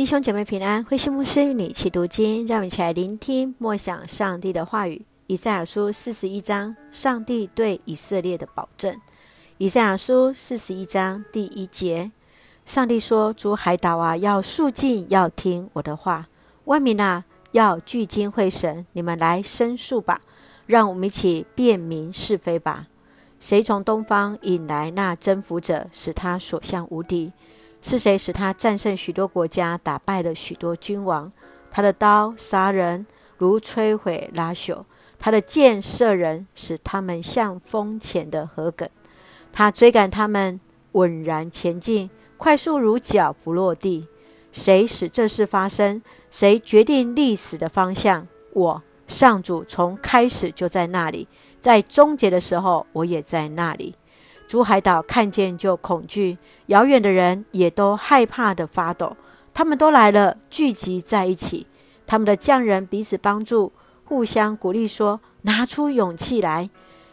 弟兄姐妹平安，慧馨牧师与你一起读经，让我们一起来聆听默想上帝的话语。以赛亚书四十一章，上帝对以色列的保证。以赛亚书四十一章第一节，上帝说：“诸海岛啊，要肃静，要听我的话；万民啊，要聚精会神，你们来申诉吧，让我们一起辨明是非吧。谁从东方引来那征服者，使他所向无敌？”是谁使他战胜许多国家，打败了许多君王？他的刀杀人，如摧毁拉朽；他的箭射人，使他们像风前的禾埂。他追赶他们，稳然前进，快速如脚不落地。谁使这事发生？谁决定历史的方向？我上主从开始就在那里，在终结的时候，我也在那里。珠海岛看见就恐惧，遥远的人也都害怕的发抖。他们都来了，聚集在一起。他们的匠人彼此帮助，互相鼓励，说：“拿出勇气来。”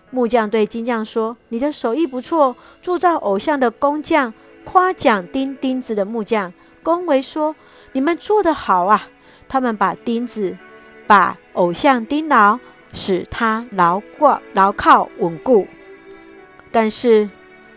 木匠对金匠说：“你的手艺不错。”铸造偶像的工匠夸奖钉钉子的木匠，恭维说：“你们做得好啊！”他们把钉子把偶像钉牢，使他牢挂牢靠稳固。但是，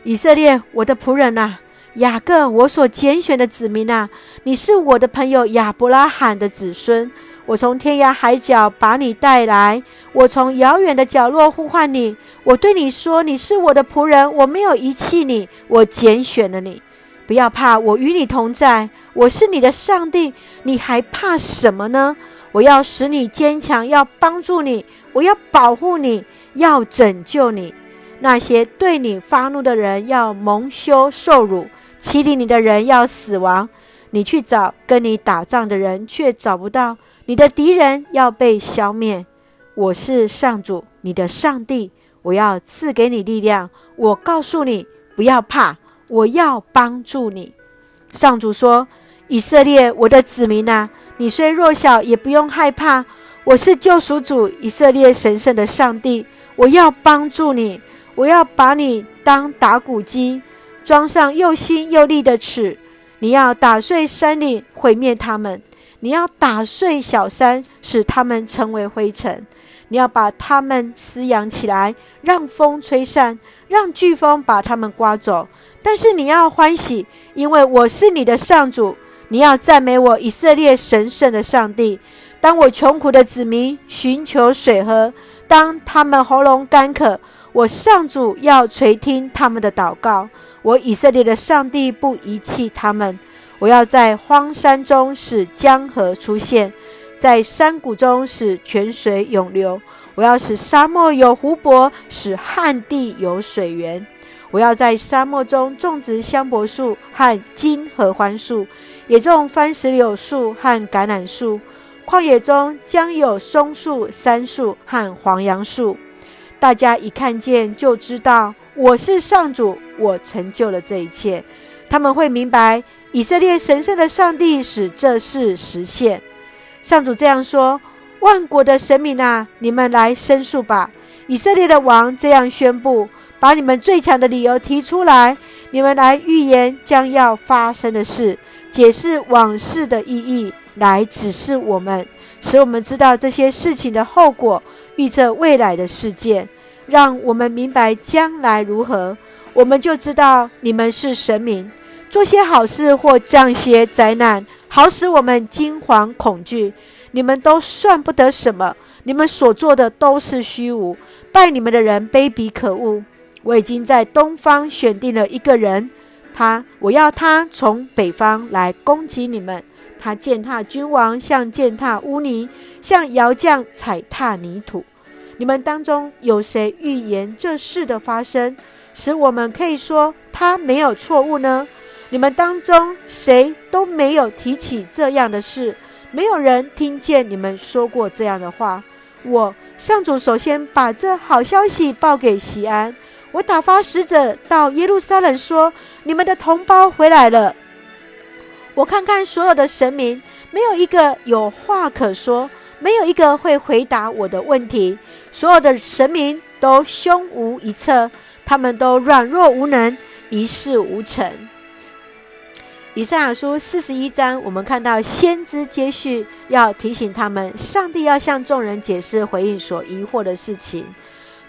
以色列，我的仆人呐，雅各，我所拣选的子民呐，你是我的朋友亚伯拉罕的子孙。我从天涯海角把你带来，我从遥远的角落呼唤你。我对你说，你是我的仆人，我没有遗弃你，我拣选了你。不要怕，我与你同在，我是你的上帝，你还怕什么呢？我要使你坚强，要帮助你，我要保护你，要拯救你。那些对你发怒的人要蒙羞受辱，欺凌你的人要死亡。你去找跟你打仗的人，却找不到。你的敌人要被消灭。我是上主，你的上帝。我要赐给你力量。我告诉你，不要怕，我要帮助你。上主说：“以色列，我的子民啊，你虽弱小，也不用害怕。我是救赎主，以色列神圣的上帝。我要帮助你。”我要把你当打谷机，装上又新又利的齿。你要打碎山岭，毁灭他们；你要打碎小山，使他们成为灰尘。你要把他们饲养起来，让风吹散，让飓风把他们刮走。但是你要欢喜，因为我是你的上主。你要赞美我以色列神圣的上帝。当我穷苦的子民寻求水喝，当他们喉咙干渴。我上主要垂听他们的祷告，我以色列的上帝不遗弃他们。我要在荒山中使江河出现，在山谷中使泉水涌流。我要使沙漠有湖泊，使旱地有水源。我要在沙漠中种植香柏树和金合欢树，也种番石榴树和橄榄树。旷野中将有松树、杉树和黄杨树。大家一看见就知道我是上主，我成就了这一切。他们会明白以色列神圣的上帝使这事实现。上主这样说：万国的神明啊，你们来申诉吧！以色列的王这样宣布：把你们最强的理由提出来，你们来预言将要发生的事，解释往事的意义，来指示我们，使我们知道这些事情的后果。预测未来的事件，让我们明白将来如何，我们就知道你们是神明。做些好事或降些灾难，好使我们惊惶恐惧。你们都算不得什么，你们所做的都是虚无。拜你们的人卑鄙可恶。我已经在东方选定了一个人，他，我要他从北方来攻击你们。他践踏君王，像践踏污泥，像窑匠踩踏泥土。你们当中有谁预言这事的发生，使我们可以说他没有错误呢？你们当中谁都没有提起这样的事，没有人听见你们说过这样的话。我上主首先把这好消息报给西安，我打发使者到耶路撒冷说：你们的同胞回来了。我看看所有的神明，没有一个有话可说。没有一个会回答我的问题，所有的神明都胸无一策，他们都软弱无能，一事无成。以赛亚书四十一章，我们看到先知接续要提醒他们，上帝要向众人解释回应所疑惑的事情。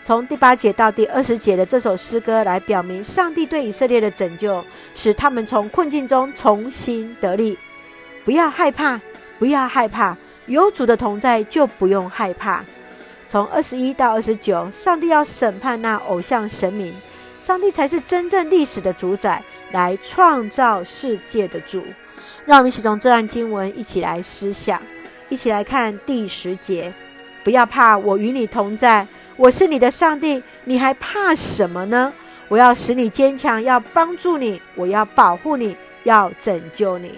从第八节到第二十节的这首诗歌来表明，上帝对以色列的拯救，使他们从困境中重新得力。不要害怕，不要害怕，有主的同在就不用害怕。从二十一到二十九，上帝要审判那偶像神明。上帝才是真正历史的主宰，来创造世界的主。让我们一起从这段经文一起来思想，一起来看第十节。不要怕，我与你同在，我是你的上帝，你还怕什么呢？我要使你坚强，要帮助你，我要保护你，要拯救你。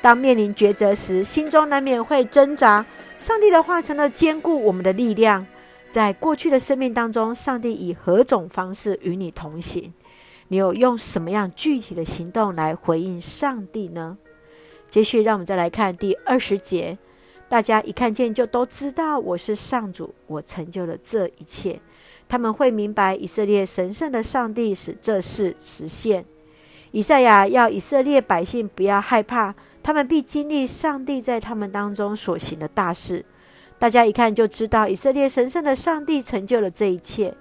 当面临抉择时，心中难免会挣扎。上帝的话成了坚固我们的力量。在过去的生命当中，上帝以何种方式与你同行？你有用什么样具体的行动来回应上帝呢？接续，让我们再来看第二十节。大家一看见就都知道我是上主，我成就了这一切。他们会明白以色列神圣的上帝使这事实现。以赛亚要以色列百姓不要害怕，他们必经历上帝在他们当中所行的大事。大家一看就知道，以色列神圣的上帝成就了这一切。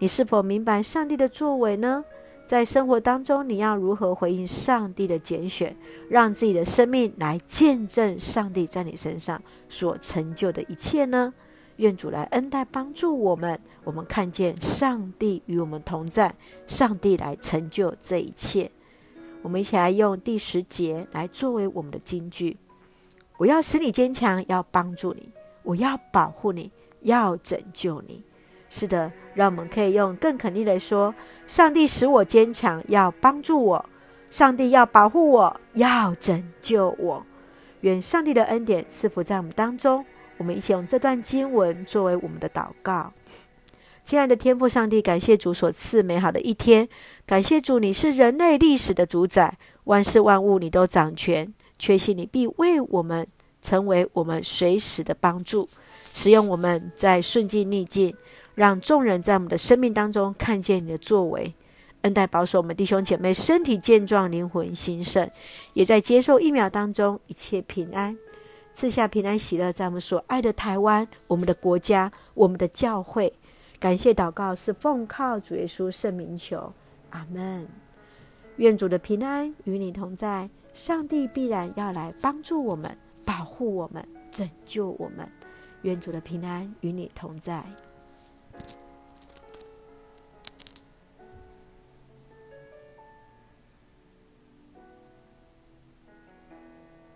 你是否明白上帝的作为呢？在生活当中，你要如何回应上帝的拣选，让自己的生命来见证上帝在你身上所成就的一切呢？愿主来恩待帮助我们，我们看见上帝与我们同在，上帝来成就这一切。我们一起来用第十节来作为我们的金句：我要使你坚强，要帮助你。我要保护你，要拯救你。是的，让我们可以用更肯定的说：上帝使我坚强，要帮助我；上帝要保护我，要拯救我。愿上帝的恩典赐福在我们当中。我们一起用这段经文作为我们的祷告。亲爱的天父上帝，感谢主所赐美好的一天，感谢主，你是人类历史的主宰，万事万物你都掌权，确信你必为我们。成为我们随时的帮助，使用我们在顺境逆境，让众人在我们的生命当中看见你的作为，恩待保守我们弟兄姐妹身体健壮、灵魂兴盛，也在接受疫苗当中一切平安，赐下平安喜乐，在我们所爱的台湾、我们的国家、我们的教会。感谢祷告是奉靠主耶稣圣名求，阿门。愿主的平安与你同在，上帝必然要来帮助我们。保护我们，拯救我们，愿主的平安与你同在。